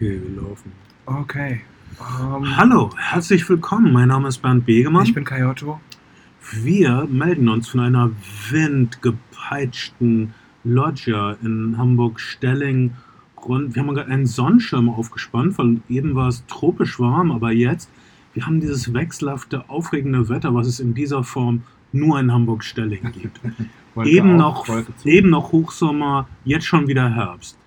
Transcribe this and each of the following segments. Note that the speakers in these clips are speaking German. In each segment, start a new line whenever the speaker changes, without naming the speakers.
Okay, wir laufen.
Okay. Ähm,
Hallo, herzlich willkommen. Mein Name ist Bernd Begemann.
ich bin Kai Otto.
Wir melden uns von einer windgepeitschten Loggia in Hamburg-Stelling. Wir haben gerade einen Sonnenschirm aufgespannt, weil eben war es tropisch warm, aber jetzt, wir haben dieses wechselhafte, aufregende Wetter, was es in dieser Form nur in Hamburg-Stelling gibt. Eben, noch, eben noch Hochsommer, jetzt schon wieder Herbst.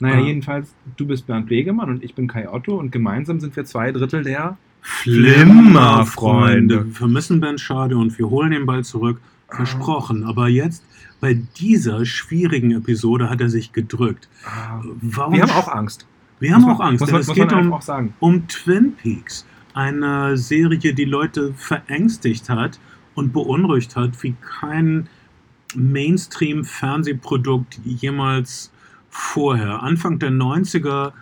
Naja,
Ah.
jedenfalls, du bist Bernd Begemann und ich bin Kai Otto und gemeinsam sind wir zwei Drittel der.
Flimmerfreunde. Wir vermissen Ben Schade und wir holen ihn bald zurück. Versprochen. Aber jetzt, bei dieser schwierigen Episode, hat er sich gedrückt. Warum
Wir haben auch Angst.
wir haben
Muss
auch
man-
Angst,
Muss
denn
man,
es geht
man
um,
einfach auch sagen.
um Twin Peaks. Eine Serie, die Leute verängstigt hat und beunruhigt hat, wie kein Mainstream-Fernsehprodukt jemals vorher. Anfang der 90er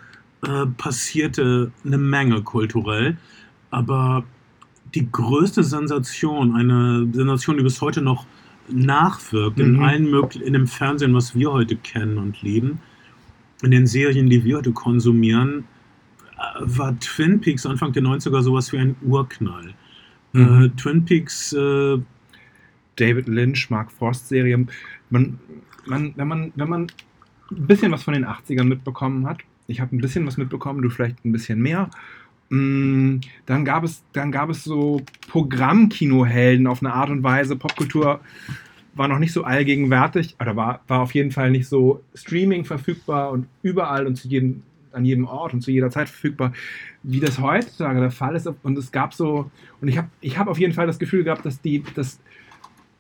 äh, passierte eine Menge kulturell, aber die größte Sensation, eine Sensation, die bis heute noch nachwirkt in
Mhm.
allen möglichen, in dem Fernsehen, was wir heute kennen und lieben, in den Serien, die wir heute konsumieren, äh, war Twin Peaks Anfang der 90er sowas wie ein Urknall. Äh,
Mhm.
Twin Peaks, äh,
David Lynch, Mark Frost Serie. Man, man, wenn, man, wenn man ein bisschen was von den 80ern mitbekommen hat, ich habe ein bisschen was mitbekommen, du vielleicht ein bisschen mehr, mm, dann gab es, dann gab es so Programmkinohelden auf eine Art und Weise. Popkultur war noch nicht so allgegenwärtig, oder war, war auf jeden Fall nicht so Streaming verfügbar und überall und zu jedem, an jedem Ort und zu jeder Zeit verfügbar, wie das heutzutage der Fall ist. Und es gab so, und ich habe ich hab auf jeden Fall das Gefühl gehabt, dass die, dass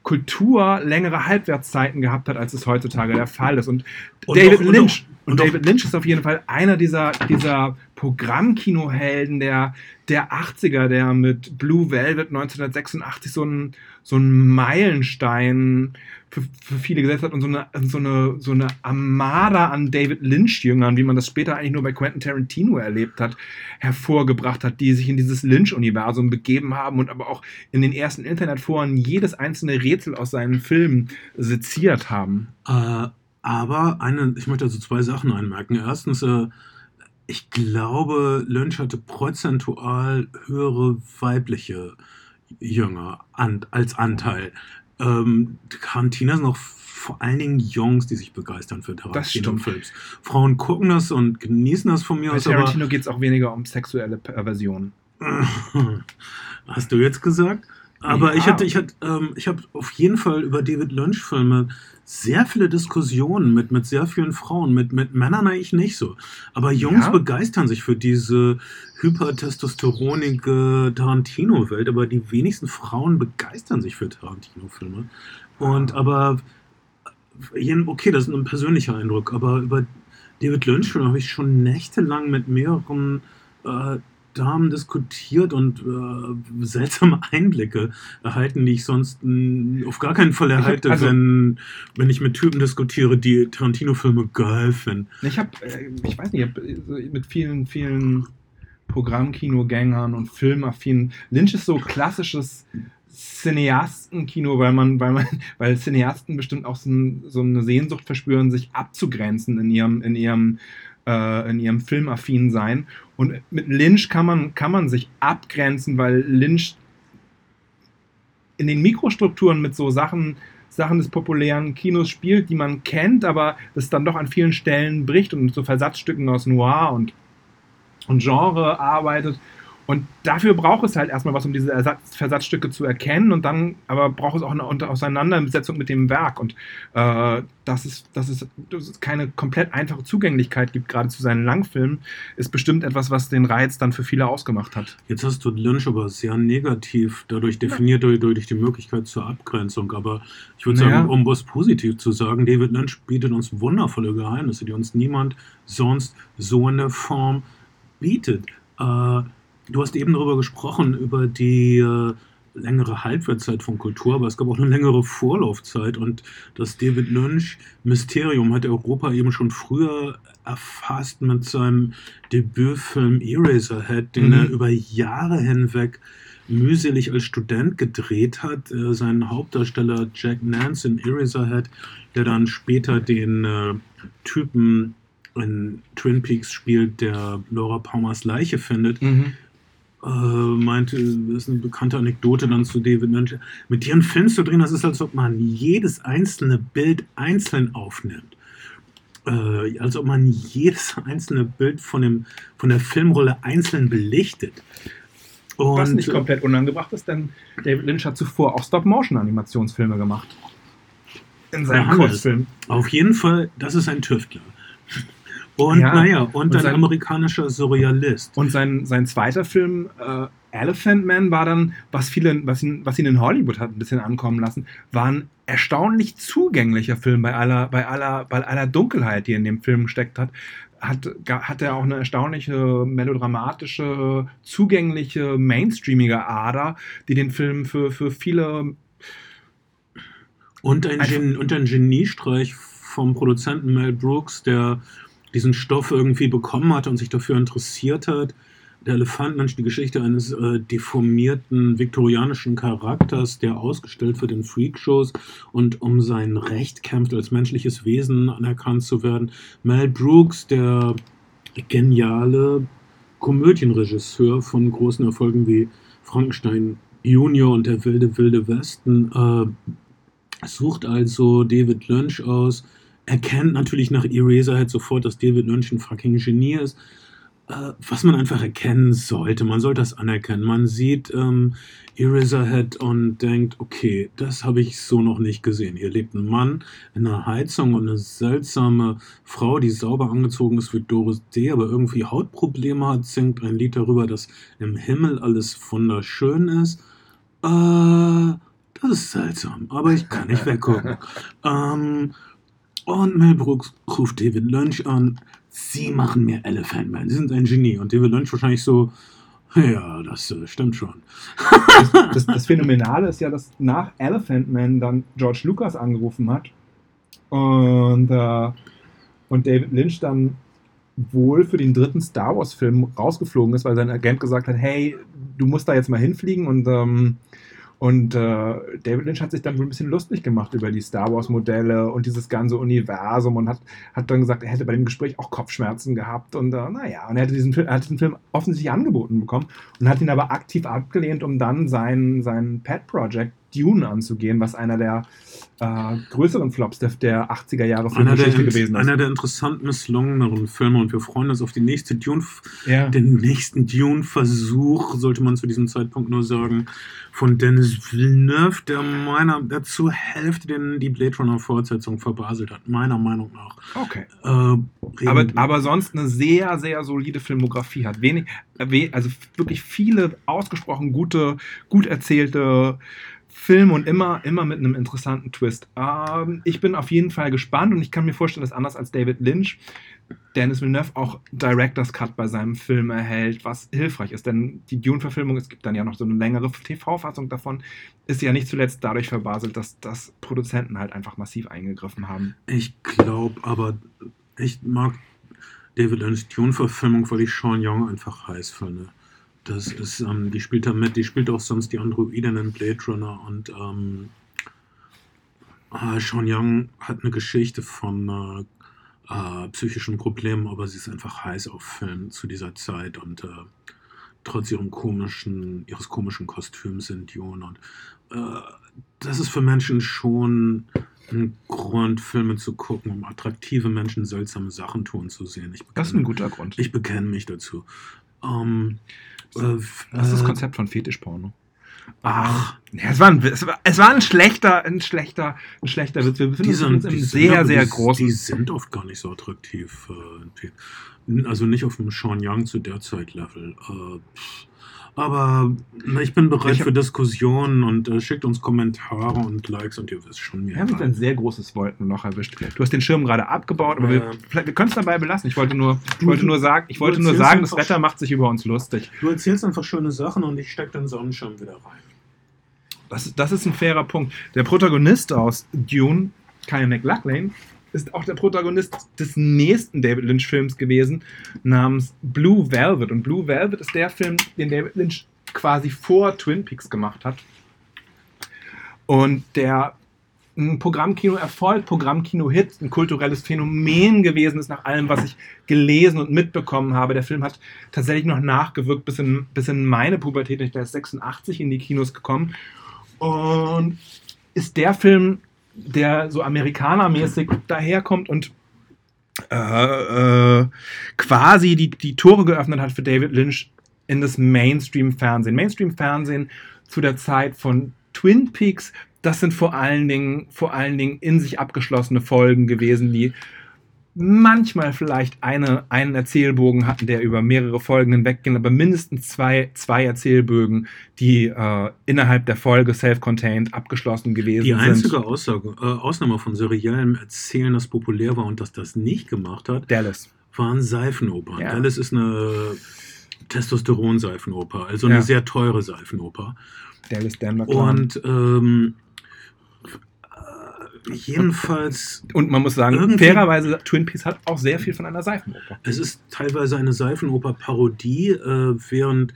Kultur längere Halbwertszeiten gehabt hat, als es heutzutage der Fall ist. Und,
Und
David
und
Lynch. Und, David Lynch ist auf jeden Fall einer dieser, dieser Programmkinohelden der, der 80er, der mit Blue Velvet 1986 so einen so einen Meilenstein für, für viele gesetzt hat und so eine, so, eine, so eine Armada an David Lynch-Jüngern, wie man das später eigentlich nur bei Quentin Tarantino erlebt hat, hervorgebracht hat, die sich in dieses Lynch-Universum begeben haben und aber auch in den ersten Internetforen jedes einzelne Rätsel aus seinen Filmen seziert haben.
Äh, aber eine, ich möchte also zwei Sachen anmerken. Erstens, äh, ich glaube, Lynch hatte prozentual höhere weibliche Jünger an, als Anteil. Ähm, Tarantino sind noch vor allen Dingen Jungs, die sich begeistern für. Tarantino-Films. Frauen gucken das und genießen das von mir
Bei
aus, aber
Tarantino geht es auch weniger um sexuelle Perversion.
Hast du jetzt gesagt? Aber
Ja.
ich hatte, ich hatte, ähm, ich habe auf jeden Fall über David Lynch-Filme sehr viele Diskussionen mit, mit sehr vielen Frauen, mit, mit Männern eigentlich nicht so. Aber Jungs
Ja?
begeistern sich für diese hypertestosteronige Tarantino-Welt, aber die wenigsten Frauen begeistern sich für Tarantino-Filme. Und aber, äh, okay, das ist ein persönlicher Eindruck, aber über David Lynch-Filme habe ich schon nächtelang mit mehreren äh, Damen diskutiert und äh, seltsame Einblicke erhalten, die ich sonst mh, auf gar keinen Fall erhalte,
also-
wenn, wenn ich mit Typen diskutiere, die Tarantino-Filme geil finden.
Ich habe, äh, ich weiß nicht, ich hab, äh, mit vielen, vielen Programmkinogängern und Filmaffinen. Lynch ist so klassisches Cineastenkino, weil man, weil man, weil Cineasten bestimmt auch so, so eine Sehnsucht verspüren, sich abzugrenzen in ihrem, in ihrem, äh, in ihrem filmaffinen Sein. Und mit Lynch kann man, kann man sich abgrenzen, weil Lynch in den Mikrostrukturen mit so Sachen, Sachen des populären Kinos spielt, die man kennt, aber das dann doch an vielen Stellen bricht und mit so Versatzstücken aus Noir und, und Genre arbeitet. Und dafür braucht es halt erstmal was, um diese Ersatz Versatzstücke zu erkennen und dann aber braucht es auch eine Auseinandersetzung mit dem Werk. Und äh, dass, es, dass, es, dass es keine komplett einfache Zugänglichkeit gibt, gerade zu seinen Langfilmen, ist bestimmt etwas, was den Reiz dann für viele ausgemacht hat.
Jetzt hast du Lynch aber sehr negativ dadurch definiert, durch, durch die Möglichkeit zur Abgrenzung. Aber ich würde
Naja.
sagen, um was positiv zu sagen, David Lynch bietet uns wundervolle Geheimnisse, die uns niemand sonst so in der Form bietet. Äh, du hast eben darüber gesprochen, über die äh, längere Halbwertszeit von Kultur, aber es gab auch eine längere Vorlaufzeit und das David Lynch Mysterium hat Europa eben schon früher erfasst mit seinem Debütfilm Eraserhead, den
Mhm.
er über Jahre hinweg mühselig als Student gedreht hat. Äh, sein Hauptdarsteller Jack Nance in Eraserhead, der dann später den äh, Typen in Twin Peaks spielt, der Laura Palmers Leiche findet,
Mhm.
Äh, meinte, das ist eine bekannte Anekdote dann zu David Lynch. Mit dir einen Film zu drehen, das ist, als ob man jedes einzelne Bild einzeln aufnimmt. Äh, als ob man jedes einzelne Bild von, dem, von der Filmrolle einzeln belichtet. Und,
Was nicht komplett unangebracht ist, denn David Lynch hat zuvor auch Stop-Motion-Animationsfilme gemacht. In seinem. Kurzfilm.
Auf jeden Fall, das ist ein Tüftler. Und
Ja,
naja, und,
und
ein
sein-
amerikanischer Surrealist.
Und sein, sein zweiter Film, äh, Elephant Man, war dann, was, viele, was, ihn, was ihn in Hollywood hat ein bisschen ankommen lassen, war ein erstaunlich zugänglicher Film bei aller, bei aller, bei aller Dunkelheit, die in dem Film gesteckt hat. Hat, hat er auch eine erstaunliche, melodramatische, zugängliche, mainstreamige Ader, die den Film für, für viele
Und ein, Gen und ein Geniestreich vom Produzenten Mel Brooks, der diesen Stoff irgendwie bekommen hatte und sich dafür interessiert hat. Der Elefantenmensch, die Geschichte eines äh, deformierten viktorianischen Charakters, der ausgestellt wird in Freakshows und um sein Recht kämpft, als menschliches Wesen anerkannt zu werden. Mel Brooks, der geniale Komödienregisseur von großen Erfolgen wie Frankenstein Junior und der wilde, wilde Westen, äh, sucht also David Lynch aus, erkennt natürlich nach Eraserhead sofort, dass David Lynch ein fucking Genie ist, äh, was man einfach erkennen sollte. Man sollte das anerkennen. Man sieht ähm, Eraserhead und denkt, okay, das habe ich so noch nicht gesehen. Hier lebt ein Mann in einer Heizung und eine seltsame Frau, die sauber angezogen ist wie Doris D., aber irgendwie Hautprobleme hat, singt ein Lied darüber, dass im Himmel alles wunderschön ist. Äh, das ist seltsam, aber ich kann nicht weggucken. ähm, und Mel Brooks ruft David Lynch an. Sie machen mir Elephant Man. Sie sind ein Genie. Und David Lynch wahrscheinlich so, ja, das äh, stimmt schon.
das, das, das Phänomenale ist ja, dass nach Elephant Man dann George Lucas angerufen hat und, äh, und David Lynch dann wohl für den dritten Star Wars-Film rausgeflogen ist, weil sein Agent gesagt hat, hey, du musst da jetzt mal hinfliegen und ähm, und äh, David Lynch hat sich dann wohl ein bisschen lustig gemacht über die Star Wars-Modelle und dieses ganze Universum und hat, hat dann gesagt, er hätte bei dem Gespräch auch Kopfschmerzen gehabt und äh, naja, und er hätte diesen Film, er hat diesen Film offensichtlich angeboten bekommen und hat ihn aber aktiv abgelehnt, um dann sein, sein Pet-Project Dune anzugehen, was einer der äh, größeren Flops der, der 80er Jahre Filmgeschichte gewesen ist.
einer der interessant misslungeneren Filme und wir freuen uns auf die nächste Dune,
ja.
den nächsten Dune-Versuch, sollte man zu diesem Zeitpunkt nur sagen, von Dennis Villeneuve, der meiner, der zur Hälfte den, die Blade Runner-Fortsetzung verbaselt hat, meiner Meinung nach.
Okay.
Äh,
aber, aber sonst eine sehr, sehr solide Filmografie hat. Wenig, äh, also wirklich viele ausgesprochen gute, gut erzählte Filme und immer, immer mit einem interessanten Twist. Ähm, ich bin auf jeden Fall gespannt und ich kann mir vorstellen, dass anders als David Lynch, Dennis Villeneuve auch Director's Cut bei seinem Film erhält, was hilfreich ist. Denn die Dune-Verfilmung, es gibt dann ja noch so eine längere TV-Fassung davon, ist ja nicht zuletzt dadurch verbaselt, dass, dass Produzenten halt einfach massiv eingegriffen haben.
Ich glaube aber, ich mag David Lynch Dune-Verfilmung, weil ich Sean Young einfach heiß finde. Das ist, ähm, die spielt da mit, die spielt auch sonst die Androiden in Blade Runner und ähm, äh, Sean Young hat eine Geschichte von äh, äh, psychischen Problemen, aber sie ist einfach heiß auf Film zu dieser Zeit und äh, trotz ihrem komischen, ihres komischen Kostüms in Dune und äh, das ist für Menschen schon ein Grund, Filme zu gucken, um attraktive Menschen seltsame Sachen tun zu sehen. Ich
Das ist ein guter Grund.
ich bekenne mich dazu. Ähm,
Das ist das
äh,
Konzept von Fetischporno.
Ach,
es, war ein, es, war, es war ein schlechter, ein schlechter, ein schlechter Witz. Wir befinden uns
sind,
im
die sind
sehr, sehr
die,
großen.
Die sind oft gar nicht so attraktiv. Äh, also nicht auf dem Sean Young zu der Zeit Level. Äh. Aber ich bin bereit
Ich
für Diskussionen und äh, schickt uns Kommentare und Likes und ihr wisst schon mir.
Wir haben jetzt ein sehr großes Wolkenloch erwischt. Du hast den Schirm gerade abgebaut, aber wir,
Ja.
vielleicht- wir können es dabei belassen. Ich wollte nur, ich wollte nur sagen, ich wollte nur sagen, das Wetter macht sich über uns lustig.
Du erzählst einfach schöne Sachen und ich stecke den Sonnenschirm wieder rein.
Das, ist- das ist ein fairer Punkt. Der Protagonist aus Dune, Kyle MacLachlan, ist auch der Protagonist des nächsten David Lynch-Films gewesen, namens Blue Velvet. Und Blue Velvet ist der Film, den David Lynch quasi vor Twin Peaks gemacht hat. Und der ein Programmkino-Erfolg, Programmkino-Hit, ein kulturelles Phänomen gewesen ist, nach allem, was ich gelesen und mitbekommen habe. Der Film hat tatsächlich noch nachgewirkt bis in, bis in meine Pubertät. Ich bin 86 in die Kinos gekommen. Und ist der Film, der so amerikanermäßig daherkommt und äh, äh, quasi die, die Tore geöffnet hat für David Lynch in das Mainstream-Fernsehen. Mainstream-Fernsehen zu der Zeit von Twin Peaks, das sind vor allen Dingen, vor allen Dingen in sich abgeschlossene Folgen gewesen, die manchmal vielleicht eine, einen Erzählbogen hatten, der über mehrere Folgen hinwegging, aber mindestens zwei, zwei Erzählbögen, die äh, innerhalb der Folge self-contained abgeschlossen gewesen
Die
sind.
einzige Aussage, äh, Ausnahme von seriellem Erzählen, das populär war und das das nicht gemacht hat,
Dallas.
waren Seifenopern.
Ja.
Dallas ist eine Testosteron-Seifenoper, also eine
Ja.
sehr teure Seifenoper.
Dallas Denver.
Und ähm, äh, jedenfalls,
Und man muss sagen, fairerweise, Twin Peaks hat auch sehr viel von einer Seifenoper.
es ist teilweise eine Seifenoper-Parodie, äh, während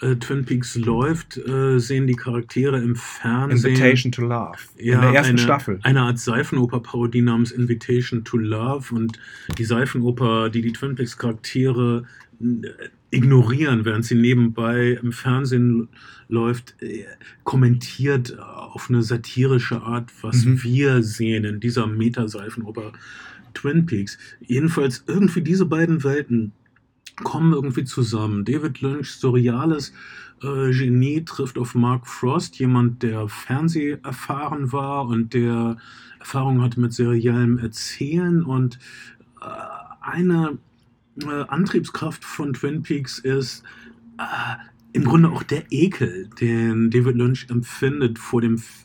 äh, Twin Peaks läuft, äh, sehen die Charaktere im Fernsehen.
Invitation to Love.
Ja,
in der ersten
eine,
Staffel.
Eine Art Seifenoper-Parodie namens Invitation to Love und die Seifenoper, die die Twin Peaks Charaktere äh, ignorieren, während sie nebenbei im Fernsehen läuft, äh, kommentiert auf eine satirische Art, was
Mhm.
wir sehen in dieser Meta-Seifenoper Twin Peaks. Jedenfalls irgendwie diese beiden Welten kommen irgendwie zusammen. David Lynch, surreales äh, Genie, trifft auf Mark Frost, jemand, der Fernseh erfahren war und der Erfahrung hatte mit seriellem Erzählen und äh, eine äh, Antriebskraft von Twin Peaks ist äh, im Grunde auch der Ekel, den David Lynch empfindet vor dem F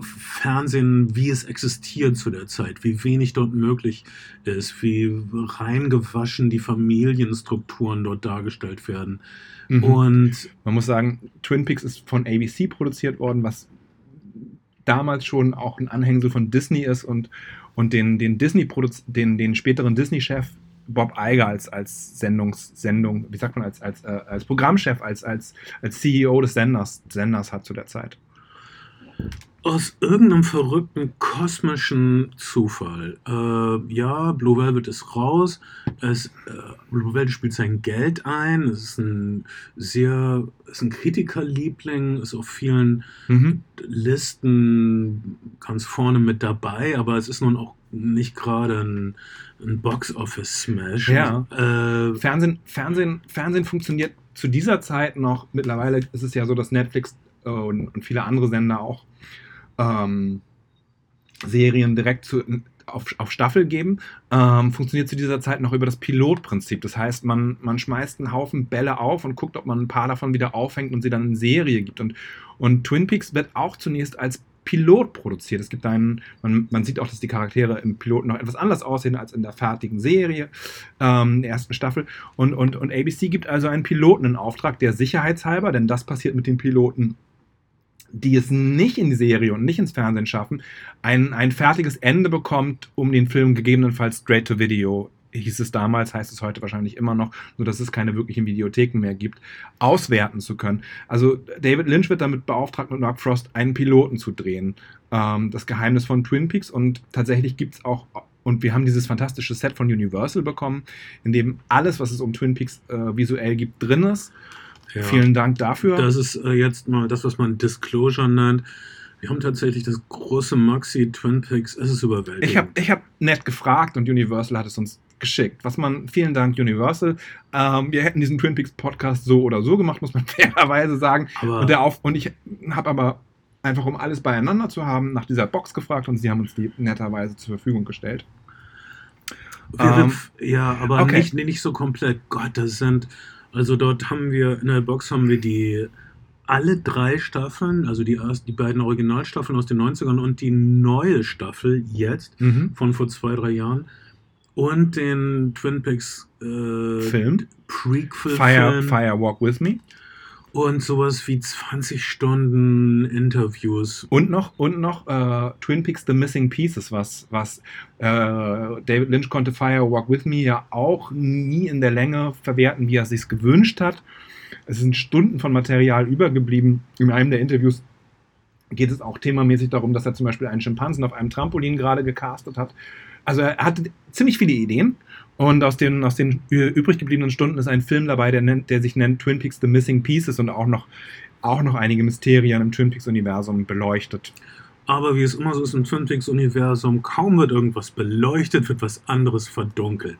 Fernsehen, wie es existiert zu der Zeit, wie wenig dort möglich ist, wie reingewaschen die Familienstrukturen dort dargestellt werden.
Mhm.
Und
Man muss sagen, Twin Peaks ist von ABC produziert worden, was damals schon auch ein Anhängsel von Disney ist und, und den, den Disney den, den späteren Disney-Chef Bob Iger als, als Sendungs, Sendung, wie sagt man, als, als, äh, als Programmchef, als, als, als CEO des Senders, Senders hat zu der Zeit.
aus irgendeinem verrückten kosmischen Zufall. Äh, ja, Blue Velvet ist raus. Es, äh, Blue Velvet spielt sein Geld ein. Es ist ein sehr, ist ein Kritikerliebling, ist auf vielen
Mhm.
Listen ganz vorne mit dabei, aber es ist nun auch nicht gerade ein, ein Box-Office-Smash.
Ja.
Äh,
Fernsehen, Fernsehen, Fernsehen funktioniert zu dieser Zeit noch. Mittlerweile ist es ja so, dass Netflix äh, und, und viele andere Sender auch ähm, Serien direkt zu, auf, auf Staffel geben. Ähm, funktioniert zu dieser Zeit noch über das Pilotprinzip. Das heißt, man, man schmeißt einen Haufen Bälle auf und guckt, ob man ein paar davon wieder aufhängt und sie dann in Serie gibt. Und, und Twin Peaks wird auch zunächst als Pilot produziert. Es gibt einen, man, man sieht auch, dass die Charaktere im Piloten noch etwas anders aussehen als in der fertigen Serie, ähm, der ersten Staffel. Und, und, und ABC gibt also einen Piloten in Auftrag, der sicherheitshalber, denn das passiert mit den Piloten, die es nicht in die Serie und nicht ins Fernsehen schaffen, ein, ein fertiges Ende bekommt, um den Film gegebenenfalls straight to video hieß es damals, heißt es heute wahrscheinlich immer noch, nur dass es keine wirklichen Videotheken mehr gibt, auswerten zu können. Also David Lynch wird damit beauftragt, mit Mark Frost einen Piloten zu drehen. Ähm, das Geheimnis von Twin Peaks und tatsächlich gibt es auch, und wir haben dieses fantastische Set von Universal bekommen, in dem alles, was es um Twin Peaks äh, visuell gibt, drin ist.
ja.
Vielen Dank dafür.
Das ist äh, jetzt mal das, was man Disclosure nennt. Wir haben tatsächlich das große Maxi Twin Peaks. Es ist überwältigend.
Ich habe ich hab nett gefragt und Universal hat es uns geschickt. Was man, vielen Dank Universal. Ähm, wir hätten diesen Twin Peaks Podcast so oder so gemacht, muss man fairerweise sagen.
aber
Und, der Auf und ich habe aber einfach, um alles beieinander zu haben, nach dieser Box gefragt und sie haben uns die netterweise zur Verfügung gestellt. ähm,
ja, aber
okay.
nicht, nicht so komplett. Gott, das sind. Also dort haben wir in der Box haben wir die alle drei Staffeln, also die, erst, die beiden Originalstaffeln aus den 90ern und die neue Staffel jetzt
Mhm.
von vor zwei, drei Jahren und den Twin Peaks äh,
Film.
Prequel
Fire,
Film
Fire Walk With Me.
und sowas wie 20 Stunden Interviews.
Und noch, und noch äh, Twin Peaks The Missing Pieces, was, was äh, David Lynch konnte Fire Walk With Me ja auch nie in der Länge verwerten, wie er es sich gewünscht hat. Es sind Stunden von Material übergeblieben. In einem der Interviews geht es auch themamäßig darum, dass er zum Beispiel einen Schimpansen auf einem Trampolin gerade gecastet hat. Also er hatte ziemlich viele Ideen und aus den, aus den übrig gebliebenen Stunden ist ein Film dabei, der, nennt, der sich nennt Twin Peaks The Missing Pieces und auch noch, auch noch einige Mysterien im Twin Peaks-Universum beleuchtet.
Aber wie es immer so ist im Twin Peaks-Universum, kaum wird irgendwas beleuchtet, wird was anderes verdunkelt.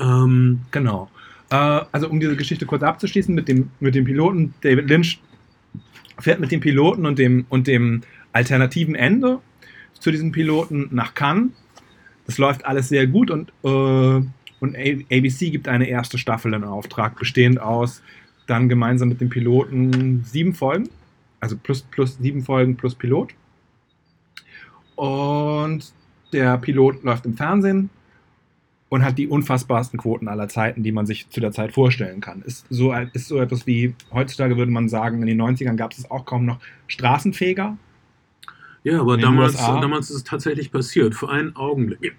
Ähm, genau. Äh, also um diese Geschichte kurz abzuschließen mit dem, mit dem Piloten, David Lynch fährt mit dem Piloten und dem, und dem alternativen Ende zu diesem Piloten nach Cannes. Das läuft alles sehr gut und, äh, und ABC gibt eine erste Staffel in Auftrag, bestehend aus dann gemeinsam mit dem Piloten sieben Folgen, also plus, plus sieben Folgen plus Pilot. Und der Pilot läuft im Fernsehen und hat die unfassbarsten Quoten aller Zeiten, die man sich zu der Zeit vorstellen kann. Ist so, ist so etwas wie, heutzutage würde man sagen, in den 90ern gab es auch kaum noch Straßenfeger.
Ja, aber damals, damals ist es tatsächlich passiert, für einen Augenblick.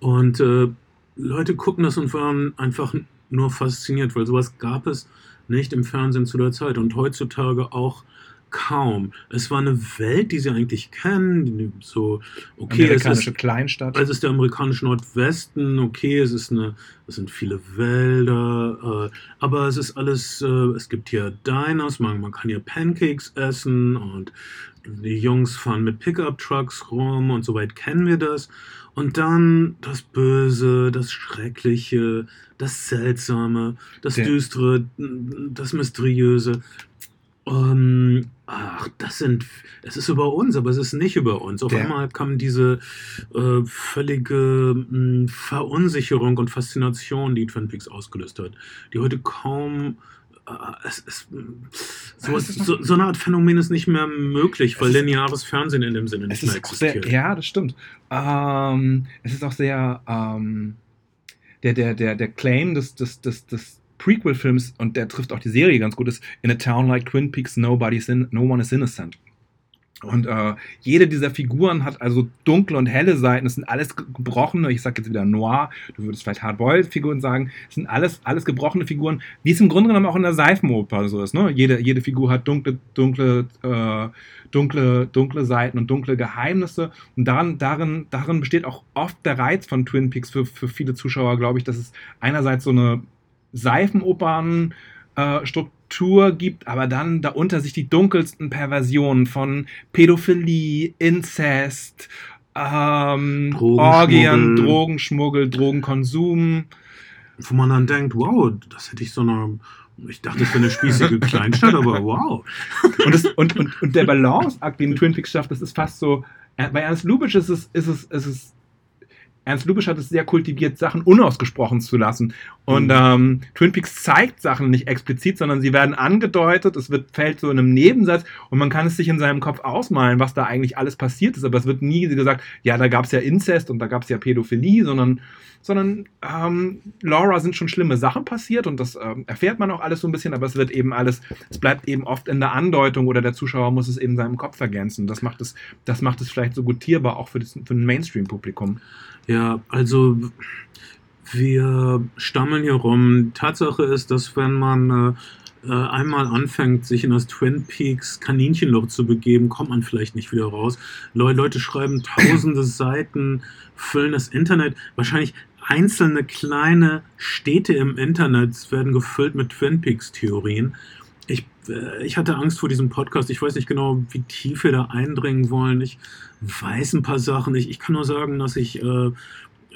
Und äh, Leute gucken das und waren einfach nur fasziniert, weil sowas gab es nicht im Fernsehen zu der Zeit und heutzutage auch kaum. Es war eine Welt, die sie eigentlich kennen. So, okay,
amerikanische es ist, Kleinstadt.
Es ist der amerikanische Nordwesten, okay, es ist eine, es sind viele Wälder, äh, aber es ist alles, äh, es gibt hier Diners, man, man kann hier Pancakes essen und die Jungs fahren mit Pickup-Trucks rum und soweit kennen wir das. Und dann das Böse, das Schreckliche, das Seltsame, das der, Düstere, das Mysteriöse. Ähm, ach, das sind, es ist über uns, aber es ist nicht über uns. Auf der, einmal kam diese äh, völlige mh, hm, Verunsicherung und Faszination, die Twin Peaks ausgelöst hat, die heute kaum es, es, so, so, so, eine Art Phänomen ist nicht mehr möglich, weil lineares Fernsehen in dem Sinne nicht mehr existiert.
Sehr, ja, das stimmt. Ähm, es ist auch sehr ähm, der, der, der, der Claim des, des, des, des Prequel-Films, und der trifft auch die Serie ganz gut, ist In a Town Like Twin Peaks, Nobody's in, No One is Innocent. Und äh, jede dieser Figuren hat also dunkle und helle Seiten. Es sind alles gebrochene, ich sage jetzt wieder Noir, du würdest vielleicht Hardboiled-Figuren sagen. Es sind alles, alles gebrochene Figuren, wie es im Grunde genommen auch in der Seifenoper so ist. Ne? Jede, jede Figur hat dunkle, dunkle, äh, dunkle, dunkle Seiten und dunkle Geheimnisse. Und darin, darin, darin besteht auch oft der Reiz von Twin Peaks für, für viele Zuschauer, glaube ich, dass es einerseits so eine Seifenopern-Struktur äh, gibt, aber dann darunter sich die dunkelsten Perversionen von Pädophilie, Inzest, ähm, Drogenschmuggel. Orgien, Drogenschmuggel, Drogenkonsum.
Wo man dann denkt, wow, das hätte ich so eine ich dachte, es wäre eine spießige Kleinstadt, aber wow.
Und, das, und, und, und der Balanceakt, den Twin Peaks schafft, das ist fast so. Bei Ernst Lubitsch ist es, ist es, ist es Ernst Lubitsch hat es sehr kultiviert, Sachen unausgesprochen zu lassen. Und mhm. ähm, Twin Peaks zeigt Sachen nicht explizit, sondern sie werden angedeutet, es wird, fällt so in einem Nebensatz und man kann es sich in seinem Kopf ausmalen, was da eigentlich alles passiert ist. Aber es wird nie gesagt, ja, da gab es ja Inzest und da gab es ja Pädophilie, sondern, sondern ähm, Laura sind schon schlimme Sachen passiert und das ähm, erfährt man auch alles so ein bisschen, aber es wird eben alles, es bleibt eben oft in der Andeutung oder der Zuschauer muss es eben in seinem Kopf ergänzen. Das macht es, das macht es vielleicht so gutierbar auch für, das, für ein Mainstream-Publikum.
Ja, also wir stammeln hier rum. Tatsache ist, dass wenn man äh, äh, einmal anfängt, sich in das Twin Peaks Kaninchenloch zu begeben, kommt man vielleicht nicht wieder raus. Le Leute schreiben tausende Seiten, füllen das Internet. Wahrscheinlich einzelne kleine Städte im Internet werden gefüllt mit Twin Peaks Theorien. Ich, äh, ich hatte Angst vor diesem Podcast. Ich weiß nicht genau, wie tief wir da eindringen wollen. Ich weiß ein paar Sachen. Ich, ich kann nur sagen, dass ich äh,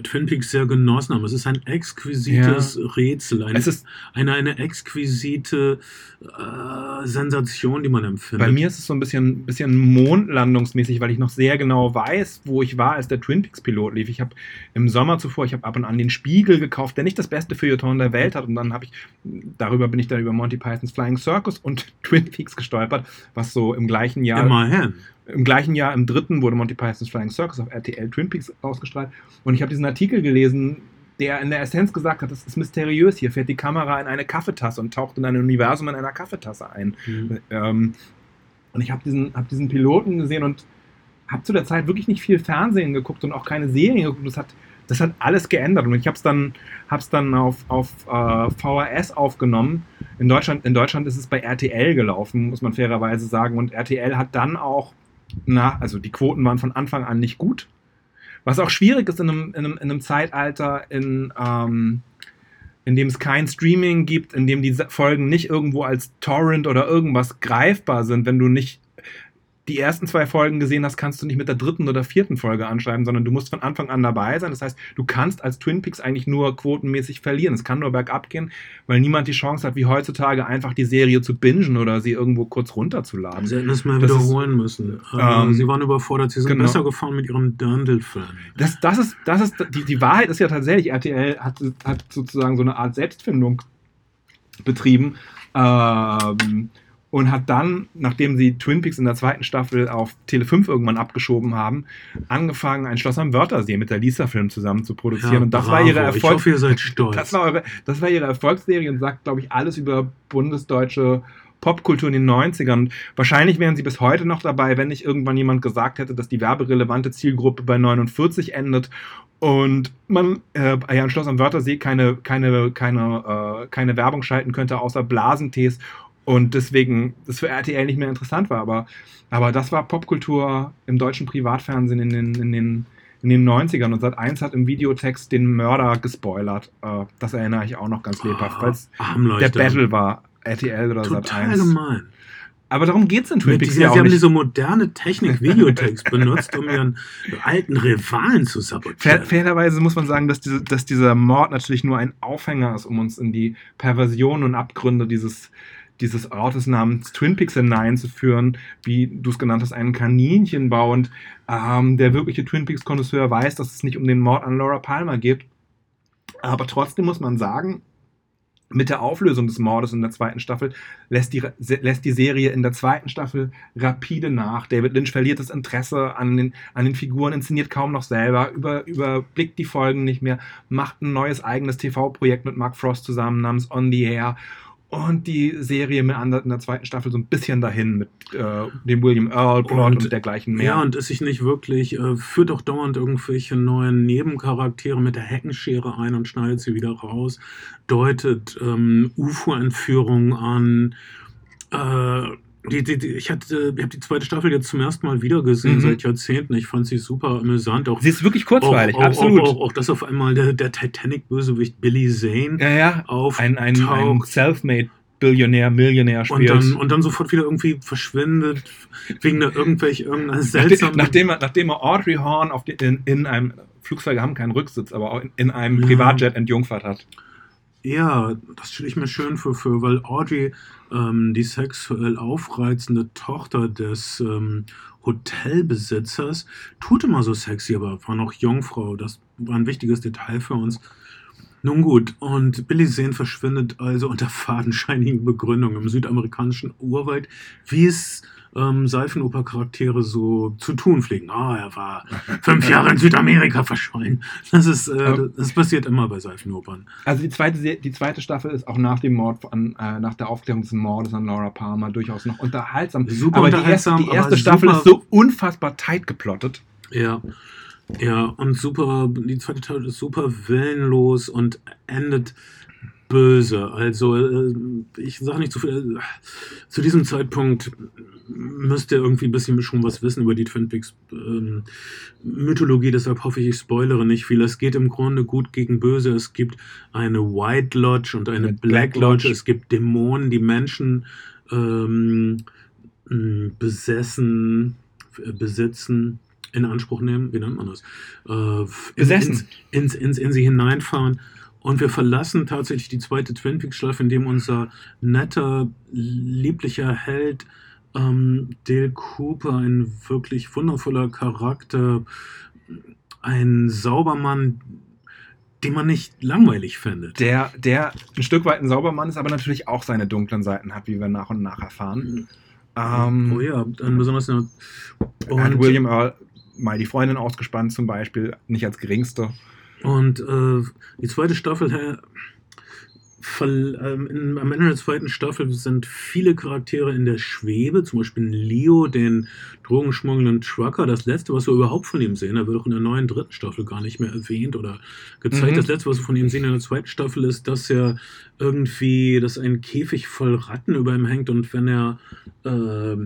Twin Peaks sehr genossen habe. Es ist ein exquisites ja. Rätsel, eine,
ist,
eine, eine exquisite äh, Sensation, die man empfindet.
Bei mir ist es so ein bisschen, bisschen mondlandungsmäßig, weil ich noch sehr genau weiß, wo ich war, als der Twin Peaks Pilot lief. Ich habe im Sommer zuvor, ich habe ab und an den Spiegel gekauft, der nicht das beste Feuilleton der Welt hat. Und dann habe ich, darüber bin ich dann über Monty Pythons Flying Circus und Twin Peaks gestolpert, was so im gleichen Jahr.
Immerhin
im gleichen Jahr, im dritten, wurde Monty Python's Flying Circus auf RTL Twin Peaks ausgestrahlt. Und ich habe diesen Artikel gelesen, der in der Essenz gesagt hat, das ist mysteriös. Hier fährt die Kamera in eine Kaffeetasse und taucht in ein Universum in einer Kaffeetasse ein. Mhm. Ähm, und ich habe diesen, hab diesen Piloten gesehen und habe zu der Zeit wirklich nicht viel Fernsehen geguckt und auch keine Serien geguckt. Das hat, das hat alles geändert. Und ich habe es dann, hab's dann auf, auf äh, VHS aufgenommen. In Deutschland, in Deutschland ist es bei RTL gelaufen, muss man fairerweise sagen. Und RTL hat dann auch nach, also die Quoten waren von Anfang an nicht gut. Was auch schwierig ist in einem, in einem, in einem Zeitalter, in, ähm, in dem es kein Streaming gibt, in dem die Folgen nicht irgendwo als Torrent oder irgendwas greifbar sind, wenn du nicht die ersten zwei Folgen gesehen hast, kannst du nicht mit der dritten oder vierten Folge anschreiben, sondern du musst von Anfang an dabei sein. Das heißt, du kannst als Twin Peaks eigentlich nur quotenmäßig verlieren. Es kann nur bergab gehen, weil niemand die Chance hat, wie heutzutage einfach die Serie zu bingen oder sie irgendwo kurz runterzuladen.
Sie hätten es mal das wiederholen ist, müssen. Ähm, sie waren überfordert, sie sind genau. besser gefahren mit ihrem Dirndl-Film.
Das, das ist, das ist, die, die Wahrheit ist ja tatsächlich, RTL hat, hat sozusagen so eine Art Selbstfindung betrieben. Ähm, und hat dann, nachdem sie Twin Peaks in der zweiten Staffel auf Tele 5 irgendwann abgeschoben haben, angefangen, ein Schloss am Wörthersee mit der Lisa-Film zusammen zu produzieren. Ja, und das bravo. war ihre Erfolg. Ich
hoffe, ihr seid stolz.
Das war, eure, das war ihre Erfolgsserie und sagt, glaube ich, alles über bundesdeutsche Popkultur in den 90ern. Wahrscheinlich wären sie bis heute noch dabei, wenn nicht irgendwann jemand gesagt hätte, dass die werberelevante Zielgruppe bei 49 endet und man äh, ja, in Schloss am Wörthersee keine, keine, keine, äh, keine Werbung schalten könnte, außer Blasentees und deswegen das für RTL nicht mehr interessant war. Aber, aber das war Popkultur im deutschen Privatfernsehen in den, in den, in den 90ern und Sat1 hat im Videotext den Mörder gespoilert. Äh, das erinnere ich auch noch ganz lebhaft, weil es der Battle war, RTL oder Total Sat1. Total gemein. Aber darum geht es in Twin Peaks
ja auch Sie haben diese moderne Technik Videotext benutzt, um ihren alten Rivalen zu sabotieren. Fair,
fairerweise muss man sagen, dass, diese, dass dieser Mord natürlich nur ein Aufhänger ist, um uns in die Perversion und Abgründe dieses dieses Ortes namens Twin Peaks hineinzuführen, wie du es genannt hast, einen Kaninchenbau. Und ähm, der wirkliche Twin Peaks-Konnoisseur weiß, dass es nicht um den Mord an Laura Palmer geht. Aber trotzdem muss man sagen, mit der Auflösung des Mordes in der zweiten Staffel lässt die, lässt die Serie in der zweiten Staffel rapide nach. David Lynch verliert das Interesse an den, an den Figuren, inszeniert kaum noch selber, über, überblickt die Folgen nicht mehr, macht ein neues eigenes TV-Projekt mit Mark Frost zusammen namens On the Air und die Serie meandert in der zweiten Staffel so ein bisschen dahin mit äh, dem William Earl-Plot und, und, dergleichen
mehr. Ja, und ist sich nicht wirklich, äh, führt auch dauernd irgendwelche neuen Nebencharaktere mit der Heckenschere ein und schneidet sie wieder raus, deutet ähm, UFO-Entführungen an, äh, die, die, die, ich hatte, ich habe die zweite Staffel jetzt zum ersten Mal wieder gesehen mhm. seit Jahrzehnten. Ich fand sie super amüsant. Auch,
sie ist wirklich kurzweilig,
auch,
absolut.
Auch, auch, auch, dass auf einmal der, der Titanic-Bösewicht Billy Zane
ja, ja. auf ein, ein, ein Selfmade Billionär, Millionär
spielt. Und dann, und dann sofort wieder irgendwie verschwindet, wegen der irgendwelche, irgendeiner seltsamen...
Nachdem, er, nachdem er Audrey Horn auf die, in, in einem, Flugzeuge haben keinen Rücksitz, aber auch in, in einem ja. Privatjet entjungfert hat.
Ja, das stelle ich mir schön für, für weil Audrey, ähm, die sexuell aufreizende Tochter des ähm, Hotelbesitzers, tut immer so sexy, aber war noch Jungfrau. Das war ein wichtiges Detail für uns. Nun gut, und Billy Zane verschwindet also unter fadenscheinigen Begründungen im südamerikanischen Urwald, wie es ähm, Seifenoper-Charaktere so zu tun pflegen. Ah, oh, er war fünf Jahre in Südamerika verschollen. Das ist, äh, das passiert immer bei Seifenopern.
Also die zweite, die zweite Staffel ist auch nach dem Mord an, äh, nach der Aufklärung des Mordes an Laura Palmer durchaus noch unterhaltsam.
Super
aber
unterhaltsam,
die erste, die erste Staffel ist so unfassbar tight geplottet.
Ja. Ja, und super, die zweite Staffel ist super willenlos und endet böse. Also, äh, ich sage nicht zu viel. Zu diesem Zeitpunkt müsst ihr irgendwie ein bisschen schon was wissen über die Twin Peaks ähm, Mythologie, deshalb hoffe ich, ich spoilere nicht viel. Es geht im Grunde gut gegen böse. Es gibt eine White Lodge und eine Black, Black Lodge. Lodge. Es gibt Dämonen, die Menschen ähm, besessen, äh, besitzen, in Anspruch nehmen. Wie nennt man das?
Äh, besessen.
Ins, ins, ins, in sie hineinfahren. Und wir verlassen tatsächlich die zweite Twin Peaks Staffel, in dem unser netter, lieblicher Held ähm, Dale Cooper, ein wirklich wundervoller Charakter, ein Saubermann, den man nicht langweilig findet.
Der, der ein Stück weit ein Saubermann ist, aber natürlich auch seine dunklen Seiten hat, wie wir nach und nach erfahren.
Ähm, oh ja, dann besonders. Und
hat William Earl mal die Freundin ausgespannt, zum Beispiel, nicht als geringste.
Und äh, die zweite Staffel in, am Ende der zweiten Staffel sind viele Charaktere in der Schwebe, zum Beispiel Leo, den drogenschmuggelnden Trucker. Das letzte, was wir überhaupt von ihm sehen, er wird auch in der neuen dritten Staffel gar nicht mehr erwähnt oder gezeigt. Mhm. Das letzte, was wir von ihm sehen in der zweiten Staffel, ist, dass er irgendwie, dass ein Käfig voll Ratten über ihm hängt und wenn er äh,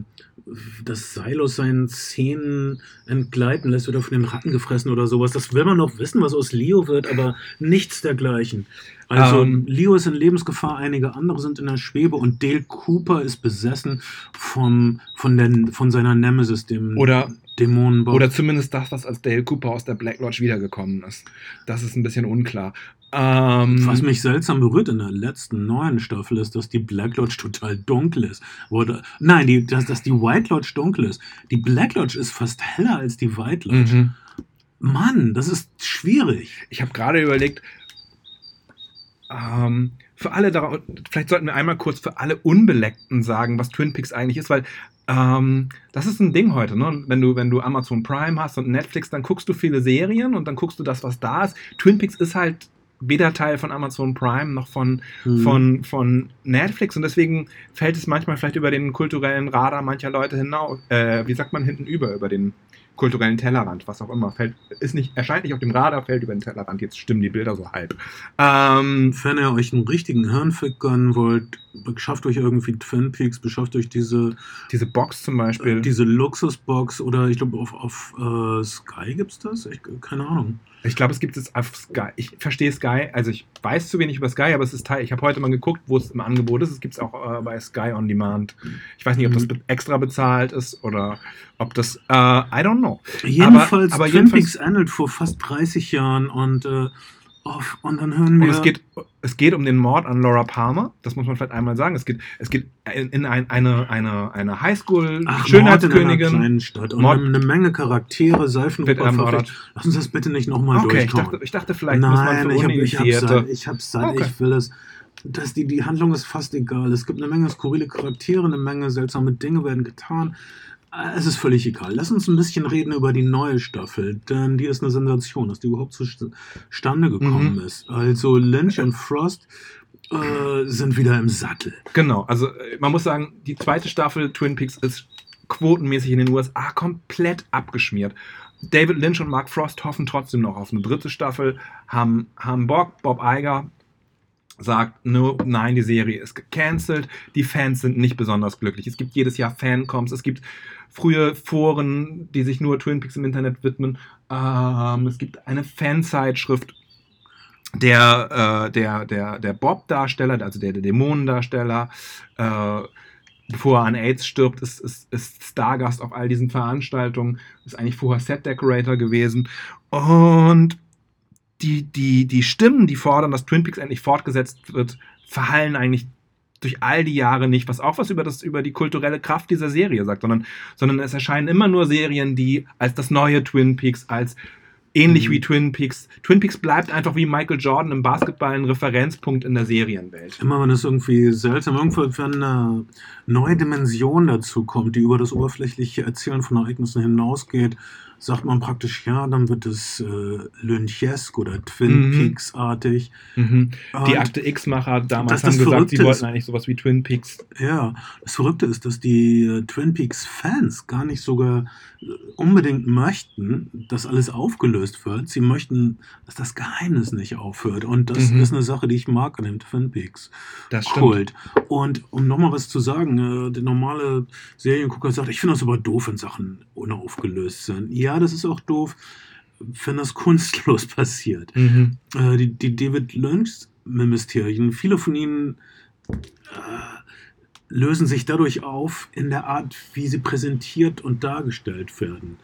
das Seil aus seinen Zähnen entgleiten lässt oder von den Ratten gefressen oder sowas. Das will man noch wissen, was aus Leo wird, aber nichts dergleichen. Also
Ähm.
Leo ist in Lebensgefahr, einige andere sind in der Schwebe und Dale Cooper ist besessen vom, von, der, von seiner Nemesis, dem
Oder,
Dämonenbock.
oder zumindest das, was als Dale Cooper aus der Black Lodge wiedergekommen ist. Das ist ein bisschen unklar. Ähm,
Was mich seltsam berührt in der letzten neuen Staffel ist, dass die Black Lodge total dunkel ist. Oder, nein, die, dass, dass die White Lodge dunkel ist. Die Black Lodge ist fast heller als die White Lodge.
mhm.
Mann, das ist schwierig.
Ich habe gerade überlegt, ähm, für alle, vielleicht sollten wir einmal kurz für alle Unbeleckten sagen, was Twin Peaks eigentlich ist, weil ähm, das ist ein Ding heute, ne? Wenn du, wenn du Amazon Prime hast und Netflix, dann guckst du viele Serien und dann guckst du das, was da ist. Twin Peaks ist halt weder Teil von Amazon Prime noch von,
Hm.
von, von Netflix und deswegen fällt es manchmal vielleicht über den kulturellen Radar mancher Leute hinaus, äh, wie sagt man hinten über, über den kulturellen Tellerrand, was auch immer, fällt, ist nicht, erscheint nicht auf dem Radar, fällt über den Tellerrand, jetzt stimmen die Bilder so halb. Ähm,
Wenn ihr euch einen richtigen Hirnfick gönnen wollt, beschafft euch irgendwie Twin Peaks, beschafft euch diese,
diese Box zum Beispiel,
diese Luxusbox oder ich glaube auf, auf äh, Sky gibt's das? Ich, keine Ahnung.
Ich glaube, es gibt es auf Sky, ich verstehe Sky, also ich weiß zu wenig über Sky, aber es ist Teil, ich habe heute mal geguckt, wo es im Angebot ist, es gibt es auch äh, bei Sky On Demand. Ich weiß nicht, ob das
Mhm.
be- extra bezahlt ist oder ob das, äh, I don't know.
Jedenfalls,
aber
Twin
jedenfalls-
Peaks endet vor fast 30 Jahren und, äh, auf, und dann hören wir.
Und es geht, es geht um den Mord an Laura Palmer. Das muss man vielleicht einmal sagen. Es geht, es geht in, in ein, eine, eine, eine
Mord in
Highschool-Schönheitskönigin.
kleinen Stadt. Und
Mord-
eine Menge Charaktere, Seifenoper. Lass uns das bitte nicht nochmal
Okay, ich
durchkauen.
dachte, ich dachte, vielleicht muss man
Nein,
für
ich habe ich hab ich, hab satt
Okay.
ich will es. Das, die, die Handlung ist fast egal. Es gibt eine Menge skurrile Charaktere, eine Menge seltsame Dinge werden getan. Äh, Es ist völlig egal. Lass uns ein bisschen reden über die neue Staffel, denn die ist eine Sensation, dass die überhaupt zustande gekommen
Mhm.
ist. Also Lynch und Frost äh, sind wieder im Sattel.
Genau, also äh, man muss sagen, die zweite Staffel Twin Peaks ist quotenmäßig in den USA komplett abgeschmiert. David Lynch und Mark Frost hoffen trotzdem noch auf eine dritte Staffel, haben, haben Bock. Bob Iger sagt, no, nein, die Serie ist gecancelt, die Fans sind nicht besonders glücklich. Es gibt jedes Jahr Fancoms, es gibt frühe Foren, die sich nur Twin Peaks im Internet widmen. Ähm, es gibt eine Fanzeitschrift, der, äh, der, der, der Bob-Darsteller, also der, der Dämonendarsteller, äh, bevor er an AIDS stirbt, ist, ist, ist Stargast auf all diesen Veranstaltungen, ist eigentlich vorher Set-Decorator gewesen. Und die, die, die Stimmen, die fordern, dass Twin Peaks endlich fortgesetzt wird, verhallen eigentlich durch all die Jahre nicht, was auch was über, das, über die kulturelle Kraft dieser Serie sagt, sondern, sondern es erscheinen immer nur Serien, die als das neue Twin Peaks, als ähnlich
Mhm.
wie Twin Peaks. Twin Peaks bleibt einfach wie Michael Jordan im Basketball ein Referenzpunkt in der Serienwelt.
Immer wenn es irgendwie seltsam, irgendwo, wenn eine neue Dimension dazu kommt, die über das oberflächliche Erzählen von Ereignissen hinausgeht, sagt man praktisch, ja, dann wird es äh, Lynchesk oder Twin
Mhm.
Peaks-artig.
Mhm. Die Akte X-Macher damals haben gesagt, sie wollten
ist-
eigentlich sowas wie Twin Peaks.
Ja, das Verrückte ist, dass die äh, Twin Peaks-Fans gar nicht sogar äh, unbedingt möchten, dass alles aufgelöst wird. Sie möchten, dass das Geheimnis nicht aufhört. Und das
Mhm.
ist eine Sache, die ich mag an dem Twin Peaks.
Das stimmt.
Kult. Und um nochmal was zu sagen, äh, der normale Seriengucker sagt, ich finde das aber doof, wenn Sachen unaufgelöst sind. Ja, das ist auch doof, wenn das kunstlos passiert.
Mhm.
Äh, die, die David Lynch-Mysterien, viele von ihnen äh, lösen sich dadurch auf in der Art, wie sie präsentiert und dargestellt werden.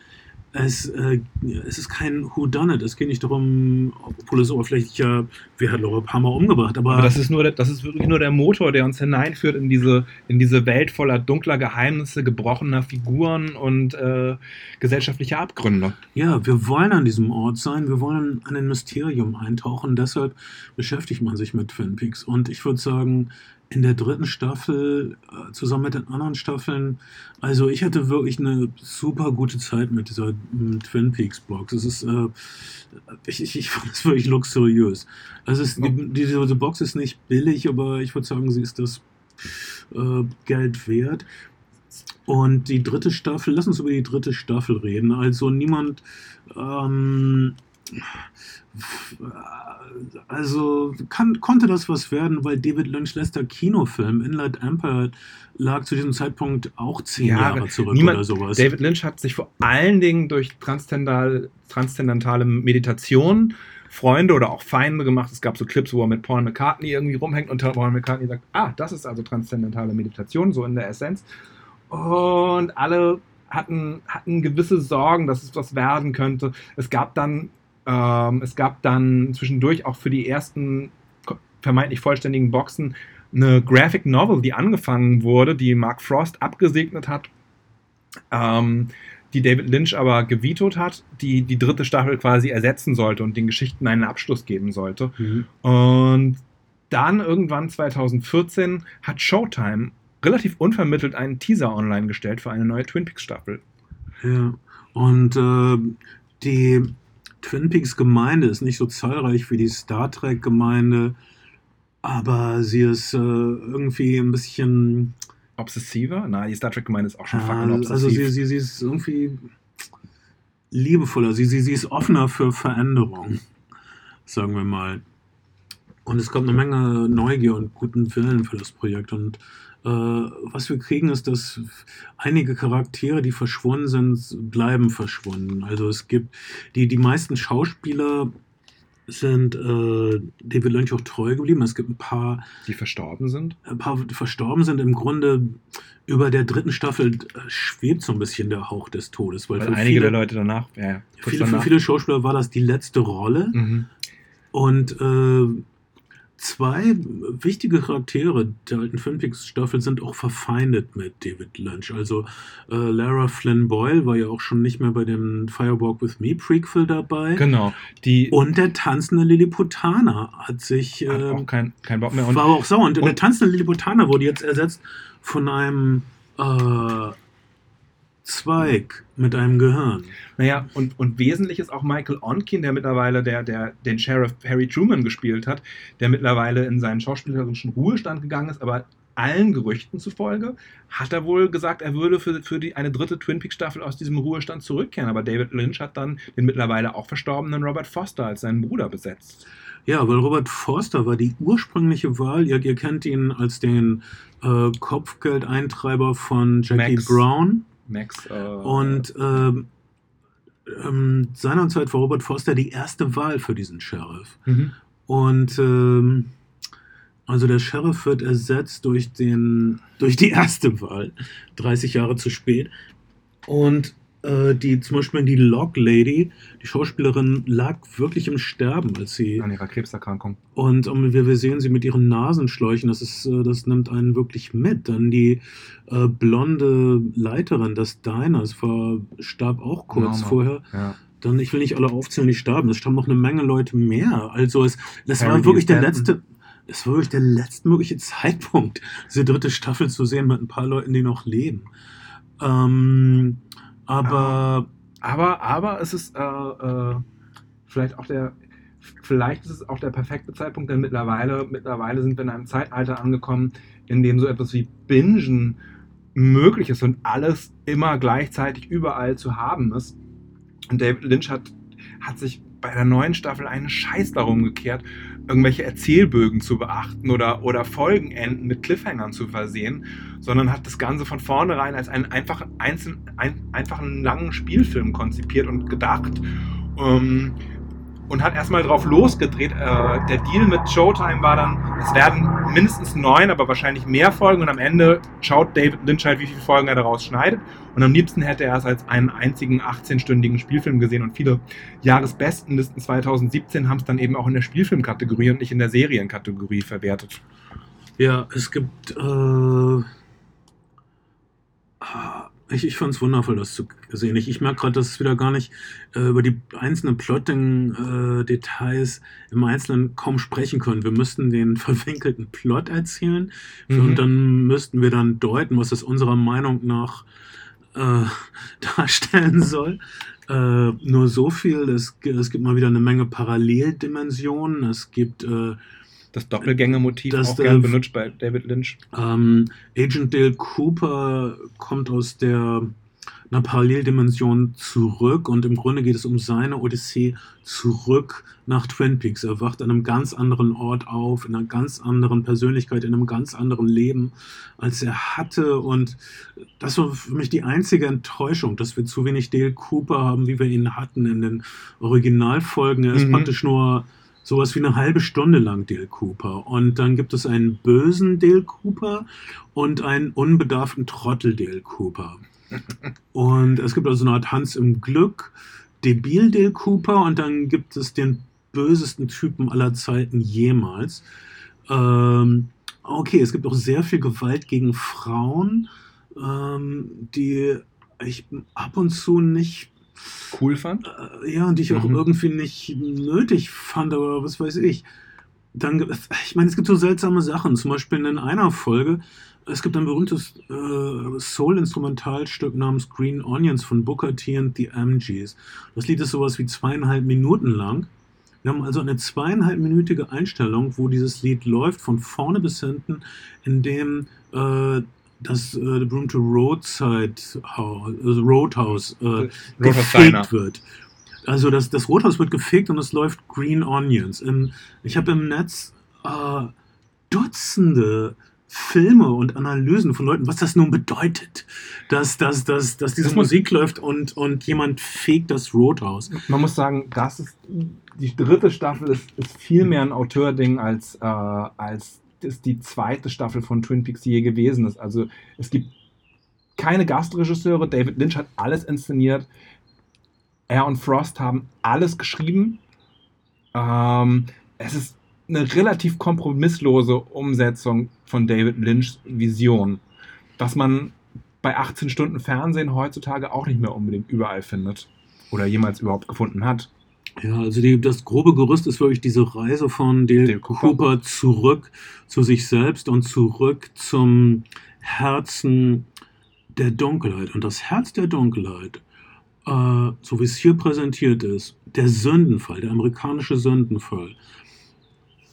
Es, äh, es ist kein Whodunit. Es geht nicht darum, obwohl es oberflächlich ja, wer hat Laura Palmer umgebracht, aber,
Aber das ist nur, das ist wirklich nur der Motor, der uns hineinführt in diese, in diese Welt voller dunkler Geheimnisse, gebrochener Figuren und äh, gesellschaftlicher Abgründe.
Ja, wir wollen an diesem Ort sein, wir wollen an ein Mysterium eintauchen, deshalb beschäftigt man sich mit Twin Peaks. Und ich würde sagen, in der dritten Staffel, äh, zusammen mit den anderen Staffeln, also ich hatte wirklich eine super gute Zeit mit dieser m, Twin Peaks Box. Es ist, äh, ich, ich, ich fand es wirklich luxuriös. Also es die, diese, diese Box ist nicht billig, aber ich würde sagen, sie ist das äh, Geld wert. Und die dritte Staffel, lass uns über die dritte Staffel reden. Also niemand, ähm, also kann, konnte das was werden, weil David Lynch letzter Kinofilm Inland Empire lag zu diesem Zeitpunkt auch zehn
Ja,
Jahre zurück
niemand-
oder sowas.
David Lynch hat sich vor allen Dingen durch transzendentale Meditation Freunde oder auch Feinde gemacht. Es gab so Clips, wo er mit Paul McCartney irgendwie rumhängt und Paul McCartney sagt, ah, das ist also transzendentale Meditation, so in der Essenz. Und alle hatten, hatten gewisse Sorgen, dass es was werden könnte. Es gab dann, ähm, es gab dann zwischendurch auch für die ersten vermeintlich vollständigen Boxen eine Graphic Novel, die angefangen wurde, die Mark Frost abgesegnet hat, ähm, die David Lynch aber gevetoed hat, die die dritte Staffel quasi ersetzen sollte und den Geschichten einen Abschluss geben sollte.
Mhm.
Und dann irgendwann 2014 hat Showtime relativ unvermittelt einen Teaser online gestellt für eine neue Twin Peaks Staffel.
Ja, und äh, die Twin Peaks Gemeinde ist nicht so zahlreich wie die Star Trek Gemeinde, aber sie ist äh, irgendwie ein bisschen,
Obsessiver? Nein, die Star Trek Gemeinde ist auch schon
äh,
fucking obsessiv.
also sie, sie, sie ist irgendwie liebevoller, sie, sie, sie ist offener für Veränderung, sagen wir mal. Und es kommt eine Menge Neugier und guten Willen für das Projekt. Und was wir kriegen, ist, dass einige Charaktere, die verschwunden sind, bleiben verschwunden. Also es gibt die, die meisten Schauspieler sind äh, David Lynch auch treu geblieben. Es gibt ein paar,
die verstorben sind.
ein paar die verstorben sind. Im Grunde über der dritten Staffel äh, schwebt so ein bisschen der Hauch des Todes. Weil,
Weil
für
einige
viele,
der Leute danach, ja,
viele, für
danach.
viele Schauspieler war das die letzte Rolle.
Mhm.
Und äh, zwei wichtige Charaktere der alten Twin Peaks Staffel sind auch verfeindet mit David Lynch. Also äh, Lara Flynn Boyle war ja auch schon nicht mehr bei dem Firewalk with Me Prequel dabei.
Genau. Die
Und der tanzende Lilliputaner hat sich
hat
ähm,
auch kein, kein Bock mehr. Und
war auch sauer. Und, der
und-
tanzende Lilliputaner wurde jetzt ersetzt von einem äh, Zweig mit einem Gehirn.
Naja, und, und wesentlich ist auch Michael Onkin, der mittlerweile der, der, den Sheriff Harry Truman gespielt hat, der mittlerweile in seinen schauspielerischen Ruhestand gegangen ist, aber allen Gerüchten zufolge hat er wohl gesagt, er würde für, für die, eine dritte Twin Peaks Staffel aus diesem Ruhestand zurückkehren. Aber David Lynch hat dann den mittlerweile auch verstorbenen Robert Foster als seinen Bruder besetzt.
Ja, weil Robert Forster war die ursprüngliche Wahl. Ihr, ihr kennt ihn als den äh, Kopfgeldeintreiber von Jackie
Max.
Brown.
Max. Äh,
Und ähm, ähm, seinerzeit war Robert Forster die erste Wahl für diesen Sheriff.
mhm.
Und ähm, also der Sheriff wird ersetzt durch, den, durch die erste Wahl, 30 Jahre zu spät. Und äh, die, zum Beispiel die Log Lady, die Schauspielerin, lag wirklich im Sterben, als sie
an ihrer Krebserkrankung.
und um, wir, wir sehen sie mit ihren Nasenschläuchen, das, ist, äh, das nimmt einen wirklich mit. Dann die äh, blonde Leiterin des Diners war, starb auch kurz
Norma.
vorher.
Ja.
Dann, ich will nicht alle aufzählen, die starben. Es starben noch eine Menge Leute mehr. Also es, das
Harry
war wirklich der
Stanton.
letzte, es war wirklich der letztmögliche Zeitpunkt, diese dritte Staffel zu sehen mit ein paar Leuten, die noch leben. Ähm, aber
Aber, aber es ist äh, äh, vielleicht auch der, vielleicht ist es auch der perfekte Zeitpunkt, denn mittlerweile, mittlerweile sind wir in einem Zeitalter angekommen, in dem so etwas wie Bingen möglich ist und alles immer gleichzeitig überall zu haben ist. Und David Lynch hat, hat sich bei der neuen Staffel einen Scheiß darum gekehrt, irgendwelche Erzählbögen zu beachten oder, oder Folgenenden mit Cliffhangern zu versehen, sondern hat das Ganze von vornherein als einen einfach, einzeln, ein, einfach einen langen Spielfilm konzipiert und gedacht. Ähm, und hat erstmal drauf losgedreht. Äh, der Deal mit Showtime war dann, es werden mindestens neun, aber wahrscheinlich mehr Folgen und am Ende schaut David Lynch halt, wie viele Folgen er daraus schneidet. Und am liebsten hätte er es als einen einzigen 18-stündigen Spielfilm gesehen und viele Jahresbestenlisten 2017 haben es dann eben auch in der Spielfilmkategorie und nicht in der Serienkategorie verwertet.
Ja, es gibt. Äh, ah, ich ich fand es wundervoll, das zu sehen. Ich, ich merke gerade, dass es wieder gar nicht äh, über die einzelnen Plotting-Details im Einzelnen kaum sprechen können. Wir müssten den verwinkelten Plot erzählen
Mhm.
und dann müssten wir dann deuten, was es unserer Meinung nach äh, darstellen soll. Äh, nur so viel, es, es gibt mal wieder eine Menge Paralleldimensionen. Es gibt äh,
Das Doppelgängermotiv
Das,
auch gern
äh,
benutzt bei David Lynch.
Ähm, Agent Dale Cooper kommt aus der einer Paralleldimension zurück und im Grunde geht es um seine Odyssee zurück nach Twin Peaks. Er wacht an einem ganz anderen Ort auf, in einer ganz anderen Persönlichkeit, in einem ganz anderen Leben, als er hatte. Und das war für mich die einzige Enttäuschung, dass wir zu wenig Dale Cooper haben, wie wir ihn hatten in den Originalfolgen. Er ist
Mhm.
praktisch nur sowas wie eine halbe Stunde lang Dale Cooper. Und dann gibt es einen bösen Dale Cooper und einen unbedarften Trottel Dale Cooper. Und es gibt also eine Art Hans im Glück, debil Dale Cooper und dann gibt es den bösesten Typen aller Zeiten jemals. Ähm, okay, es gibt auch sehr viel Gewalt gegen Frauen, ähm, die ich ab und zu nicht
Cool fand.
äh, ja, und die ich auch
Mhm.
irgendwie nicht nötig fand, aber was weiß ich. Dann, ich meine, es gibt so seltsame Sachen. Zum Beispiel in einer Folge, es gibt ein berühmtes äh, Soul-Instrumentalstück namens Green Onions von Booker T and the MGs. Das Lied ist sowas wie zweieinhalb Minuten lang. Wir haben also eine zweieinhalbminütige Einstellung, wo dieses Lied läuft, von vorne bis hinten, in dem äh, das äh, berühmte Roadside House, also Roadhouse äh, gefegt wird. Also das, das Rothaus wird gefegt und es läuft Green Onions. Im, ich habe im Netz äh, Dutzende Filme und Analysen von Leuten, was das nun bedeutet, dass, dass, dass, dass diese
Das
Musik läuft und, und jemand fegt das Roadhouse.
Man muss sagen, das ist die dritte Staffel ist, ist viel mehr ein Auteurding als, äh, als das die zweite Staffel von Twin Peaks je gewesen ist. Also es gibt keine Gastregisseure, David Lynch hat alles inszeniert, er und Frost haben alles geschrieben. Ähm, es ist eine relativ kompromisslose Umsetzung von David Lynchs Vision, was man bei 18 Stunden Fernsehen heutzutage auch nicht mehr unbedingt überall findet oder jemals überhaupt gefunden hat.
Ja, also die, das grobe Gerüst ist wirklich diese Reise von Dale,
Dale Cooper.
Cooper. zurück zu sich selbst und zurück zum Herzen der Dunkelheit. Und das Herz der Dunkelheit, äh, so wie es hier präsentiert ist, der Sündenfall, der amerikanische Sündenfall,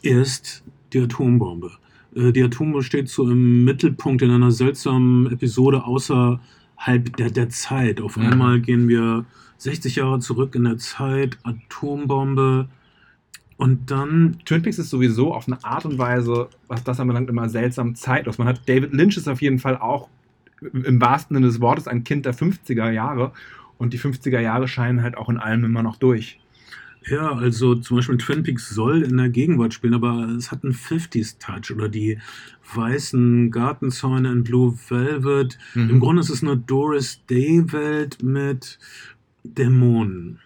ist die Atombombe. Äh, die Atombombe steht so im Mittelpunkt in einer seltsamen Episode außerhalb der, der Zeit. Auf einmal gehen wir 60 Jahre zurück in der Zeit, Atombombe und dann,
Twin Peaks ist sowieso auf eine Art und Weise, was das anbelangt, immer seltsam zeitlos. Man hat David Lynch ist auf jeden Fall auch im wahrsten Sinne des Wortes ein Kind der 50er Jahre und die 50er Jahre scheinen halt auch in allem immer noch durch.
ja, also zum Beispiel Twin Peaks soll in der Gegenwart spielen, aber es hat einen 50s-Touch oder die weißen Gartenzäune in Blue Velvet.
Mhm.
Im Grunde ist es eine Doris Day-Welt mit Dämonen.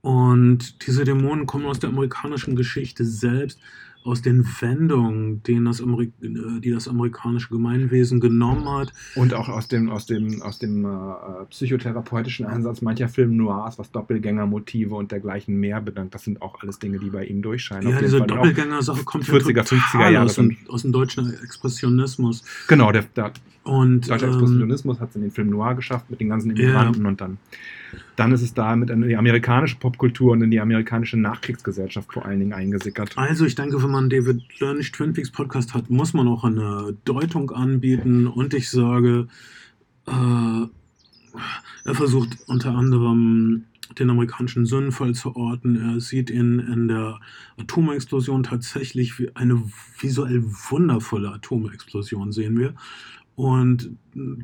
Und diese Dämonen kommen aus der amerikanischen Geschichte selbst, aus den Wendungen, denen das äh, die das amerikanische Gemeinwesen genommen hat.
Und auch aus dem, aus dem, aus dem äh, psychotherapeutischen Ansatz mancher Film Noirs, was Doppelgängermotive und dergleichen mehr bedankt. Das sind auch alles Dinge, die bei ihm durchscheinen.
Ja, diese Doppelgänger-Sache kommt
40er,
ja
50er
total
Jahre
aus, dem, aus dem deutschen Expressionismus.
Genau, der, der
Und
deutsche
ähm,
Expressionismus hat es in den Film Noir geschafft mit den ganzen. Immigranten und dann, dann ist es da mit in die amerikanische Popkultur und in die amerikanische Nachkriegsgesellschaft vor allen Dingen eingesickert.
Also ich denke, wenn man David Lynch Twin Peaks Podcast hat, muss man auch eine Deutung anbieten. Und ich sage, äh, er versucht unter anderem den amerikanischen Sündenfall zu orten. Er sieht ihn in der Atomexplosion tatsächlich wie eine visuell wundervolle Atomexplosion, sehen wir. Und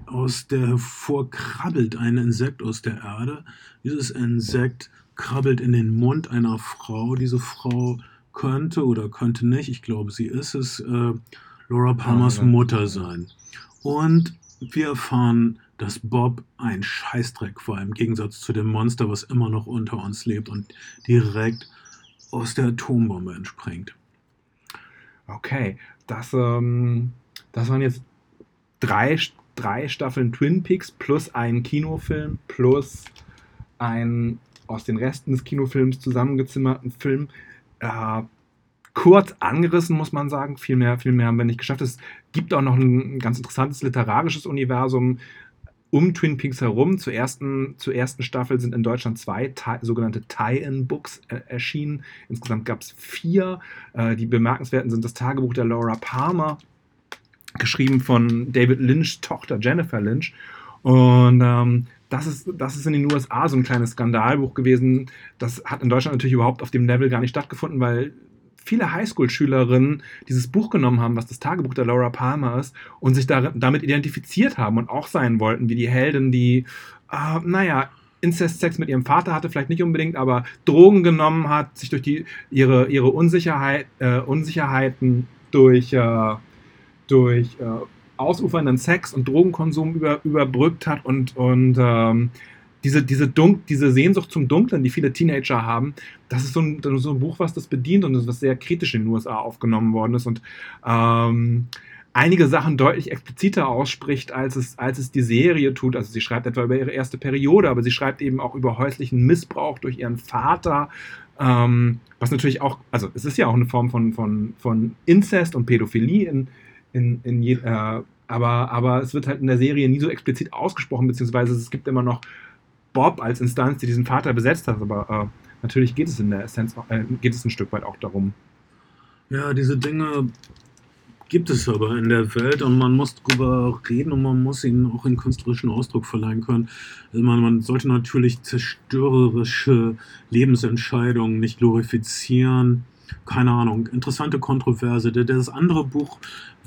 aus der hervor krabbelt ein Insekt aus der Erde. Dieses Insekt krabbelt in den Mund einer Frau. Diese Frau könnte oder könnte nicht, ich glaube, sie ist es, äh, Laura Palmers
ja.
Mutter sein. Und wir erfahren, dass Bob ein Scheißdreck war, im Gegensatz zu dem Monster, was immer noch unter uns lebt und direkt aus der Atombombe entspringt.
Okay, das, ähm, das waren jetzt drei, drei Staffeln Twin Peaks plus ein Kinofilm plus ein aus den Resten des Kinofilms zusammengezimmerten Film. Äh, kurz angerissen, muss man sagen. Viel mehr, viel mehr haben wir nicht geschafft. Es gibt auch noch ein ganz interessantes literarisches Universum um Twin Peaks herum. Zur ersten, zur ersten Staffel sind in Deutschland zwei Ti- sogenannte Tie-In-Books äh, erschienen. Insgesamt gab es vier. Äh, die bemerkenswerten sind das Tagebuch der Laura Palmer, geschrieben von David Lynchs Tochter Jennifer Lynch Und ähm, das ist, das ist in den USA so ein kleines Skandalbuch gewesen. Das hat in Deutschland natürlich überhaupt auf dem Level gar nicht stattgefunden, weil viele Highschool-Schülerinnen dieses Buch genommen haben, was das Tagebuch der Laura Palmer ist, und sich da, damit identifiziert haben und auch sein wollten, wie die Heldin, die, äh, naja, Inzestsex mit ihrem Vater hatte, vielleicht nicht unbedingt, aber Drogen genommen hat, sich durch die, ihre, ihre Unsicherheit, äh, Unsicherheiten durch, äh, durch äh, ausufernden Sex und Drogenkonsum über, überbrückt hat und, und ähm, diese, diese, Dunk, diese Sehnsucht zum Dunklen, die viele Teenager haben, das ist so ein, so ein Buch, was das bedient und das was sehr kritisch in den USA aufgenommen worden ist und ähm, einige Sachen deutlich expliziter ausspricht, als es, als es die Serie tut. Also sie schreibt etwa über ihre erste Periode, aber sie schreibt eben auch über häuslichen Missbrauch durch ihren Vater, ähm, was natürlich auch, also es ist ja auch eine Form von, von, von Inzest und Pädophilie in, in, in je, äh, aber, aber es wird halt in der Serie nie so explizit ausgesprochen, beziehungsweise es gibt immer noch Bob als Instanz, die diesen Vater besetzt hat, aber äh, natürlich geht es in der Essenz, äh, geht es ein Stück weit auch darum.
Ja, diese Dinge gibt es aber in der Welt und man muss drüber reden und man muss ihnen auch einen künstlerischen Ausdruck verleihen können. Also man, man sollte natürlich zerstörerische Lebensentscheidungen nicht glorifizieren keine Ahnung, interessante Kontroverse. Das andere Buch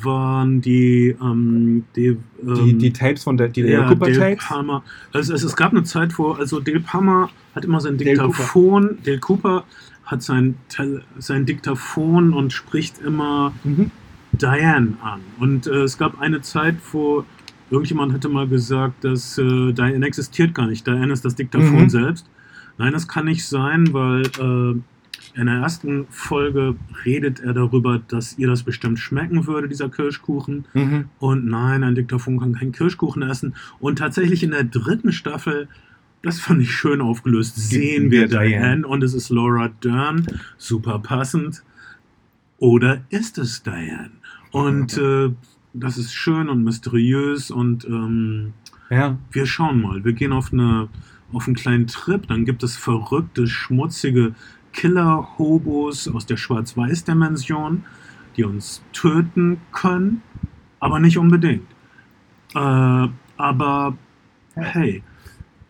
waren die, ähm, die, ähm,
die, die, Tapes von der die ja,
Cooper Dale Tapes. Palmer. Also es, es, gab eine Zeit, wo also Dale Palmer hat immer sein Diktaphon, Dale Cooper, Dale Cooper hat sein, sein Diktaphon und spricht immer mhm. Diane an. Und äh, es gab eine Zeit, wo irgendjemand hatte mal gesagt, dass äh, Diane existiert gar nicht. Diane ist das Diktaphon mhm. selbst. Nein, das kann nicht sein, weil äh, in der ersten Folge redet er darüber, dass ihr das bestimmt schmecken würde, dieser Kirschkuchen. Mhm. Und nein, ein Diktaphon kann keinen Kirschkuchen essen. Und tatsächlich in der dritten Staffel, das fand ich schön aufgelöst, sehen wir Diane und es ist Laura Dern, super passend. Oder ist es Diane? Und äh, das ist schön und mysteriös und ähm, ja. wir schauen mal. Wir gehen auf eine auf einen kleinen Trip, dann gibt es verrückte, schmutzige Killer-Hobos aus der Schwarz-Weiß-Dimension, die uns töten können, aber nicht unbedingt. Äh, aber hey.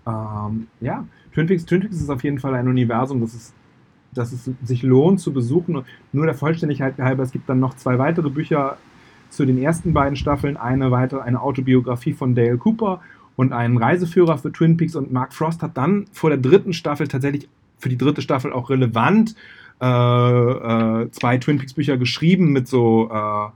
Ähm, ja, Twin Peaks, Twin Peaks ist auf jeden Fall ein Universum, das, ist, das es sich lohnt zu besuchen. Nur der Vollständigkeit halber, es gibt dann noch zwei weitere Bücher zu den ersten beiden Staffeln, eine weitere, eine Autobiografie von Dale Cooper und einen Reiseführer für Twin Peaks und Mark Frost hat dann vor der dritten Staffel tatsächlich für die dritte Staffel auch relevant. Äh, äh, zwei Twin Peaks Bücher geschrieben mit so äh,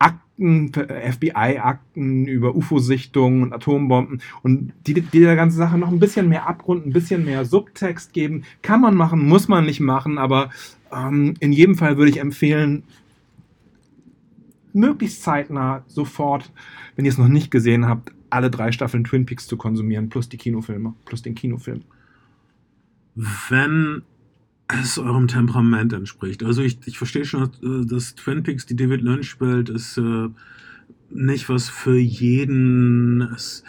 Akten, FBI-Akten über UFO-Sichtungen und Atombomben und die, die der ganzen Sache noch ein bisschen mehr Abgrund, ein bisschen mehr Subtext geben. Kann man machen, muss man nicht machen, aber ähm, in jedem Fall würde ich empfehlen, möglichst zeitnah sofort, wenn ihr es noch nicht gesehen habt, alle drei Staffeln Twin Peaks zu konsumieren, plus die Kinofilme, plus den Kinofilm
wenn es eurem Temperament entspricht. Also ich, ich verstehe schon, äh, dass Twin Peaks, die David Lynch spielt, ist äh, nicht was für jeden. Es,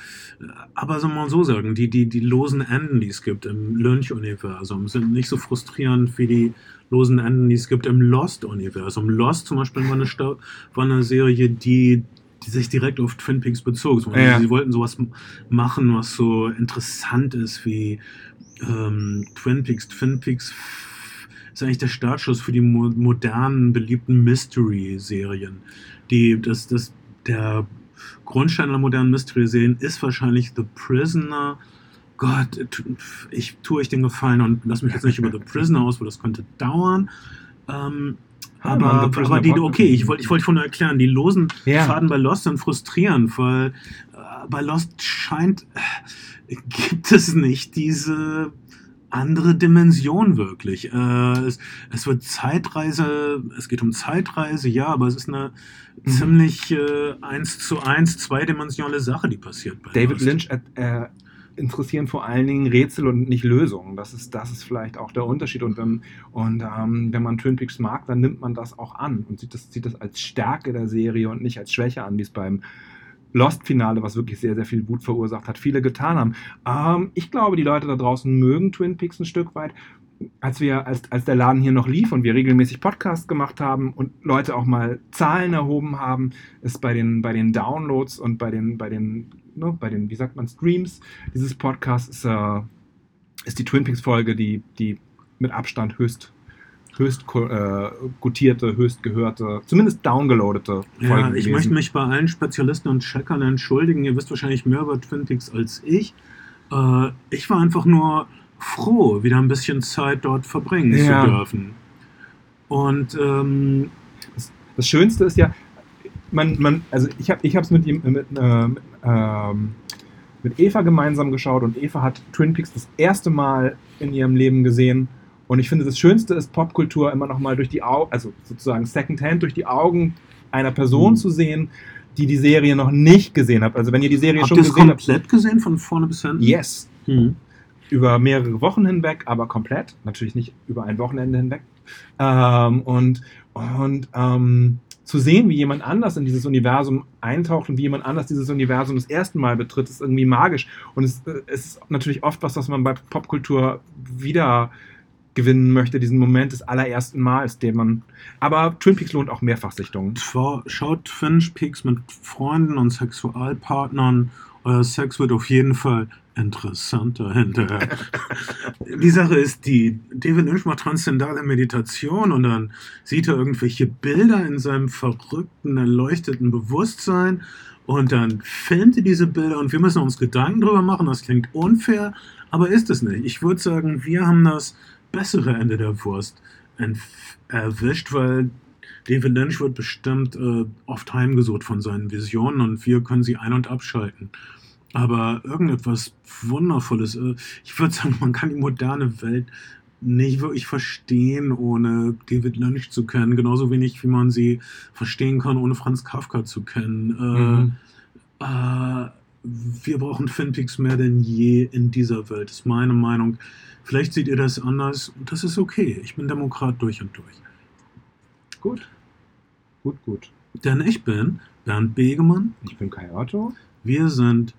aber soll man so sagen, die, die, die losen Enden, die es gibt im Lynch-Universum, sind nicht so frustrierend wie die losen Enden, die es gibt im Lost-Universum. Lost zum Beispiel war eine, war eine Serie, die, die sich direkt auf Twin Peaks bezog. Ja. Sie wollten sowas machen, was so interessant ist wie ähm, Twin Peaks. Twin Peaks ist eigentlich der Startschuss für die mo modernen, beliebten Mystery-Serien. Die, das, das, der Grundstein der modernen Mystery-Serien ist wahrscheinlich The Prisoner. Gott, ich tue euch den Gefallen und lass mich jetzt nicht über The Prisoner aus, weil das könnte dauern. Ähm, aber, aber die, okay, ich wollte ich wollt schon erklären, die losen ja. Faden bei Lost sind frustrierend, weil äh, bei Lost scheint, äh, gibt es nicht diese andere Dimension wirklich. Äh, es, es, wird Zeitreise, es geht um Zeitreise, ja, aber es ist eine mhm. ziemlich äh, eins zu eins zweidimensionale Sache, die passiert.
David Lost. Lynch äh, interessieren vor allen Dingen Rätsel und nicht Lösungen. Das ist, das ist vielleicht auch der Unterschied. Und, wenn, und ähm, wenn man Twin Peaks mag, dann nimmt man das auch an und sieht das, sieht das als Stärke der Serie und nicht als Schwäche an, wie es beim Lost-Finale, was wirklich sehr, sehr viel Wut verursacht hat, viele getan haben. Ähm, ich glaube, die Leute da draußen mögen Twin Peaks ein Stück weit. Als wir, als, als der Laden hier noch lief und wir regelmäßig Podcasts gemacht haben und Leute auch mal Zahlen erhoben haben, ist bei den, bei den Downloads und bei den, bei den ne, bei den, wie sagt man, Streams dieses Podcasts ist, äh, ist die Twin Peaks Folge, die, die mit Abstand höchst höchst äh, gutierte, höchst gehörte, zumindest downgeloadete
Folge Ja, ich gewesen. möchte mich bei allen Spezialisten und Checkern entschuldigen. Ihr wisst wahrscheinlich mehr über Twin Peaks als ich. Äh, ich war einfach nur froh, wieder ein bisschen Zeit dort verbringen ja. zu dürfen. Und ähm,
das, das, Schönste ist ja, man, man, also ich habe es mit, ihm, mit, äh, mit, ähm, mit Eva gemeinsam geschaut und Eva hat Twin Peaks das erste Mal in ihrem Leben gesehen. Und ich finde, das Schönste ist, Popkultur immer noch mal durch die Augen, also sozusagen Secondhand durch die Augen einer Person mhm. zu sehen, die die Serie noch nicht gesehen hat. Also wenn ihr die Serie
habt
schon
gesehen habt. komplett gesehen, von vorne bis hinten?
Yes. Mhm. Über mehrere Wochen hinweg, aber komplett. Natürlich nicht über ein Wochenende hinweg. Ähm, und und ähm, zu sehen, wie jemand anders in dieses Universum eintaucht und wie jemand anders dieses Universum das erste Mal betritt, ist irgendwie magisch. Und es, äh, es ist natürlich oft was, was man bei Popkultur wieder gewinnen möchte, diesen Moment des allerersten Mals, den man. Aber Twin Peaks lohnt auch Mehrfachsichtungen.
Schaut Twin Peaks mit Freunden und Sexualpartnern. Euer Sex wird auf jeden Fall interessanter hinterher. die Sache ist die, David Lynch macht transzendale Meditation und dann sieht er irgendwelche Bilder in seinem verrückten, erleuchteten Bewusstsein und dann filmt er diese Bilder und wir müssen uns Gedanken drüber machen. Das klingt unfair, aber ist es nicht. Ich würde sagen, wir haben das bessere Ende der Wurst erwischt, weil David Lynch wird bestimmt äh, oft heimgesucht von seinen Visionen und wir können sie ein- und abschalten. Aber irgendetwas Wundervolles. Äh, ich würde sagen, man kann die moderne Welt nicht wirklich verstehen, ohne David Lynch zu kennen. Genauso wenig, wie man sie verstehen kann, ohne Franz Kafka zu kennen. Äh, mhm. Äh, wir brauchen Finpix mehr denn je in dieser Welt, ist meine Meinung. Vielleicht seht ihr das anders. Das ist okay. Ich bin Demokrat durch und durch.
Gut. Gut, gut.
Denn ich bin Bernd Begemann.
Ich bin Kai Otto.
Wir sind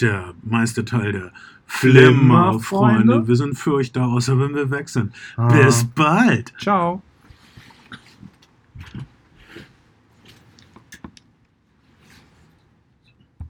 der meiste Teil der Flimmer-Freunde. Wir sind für euch da, außer wenn wir weg sind. Ah. Bis bald.
Ciao.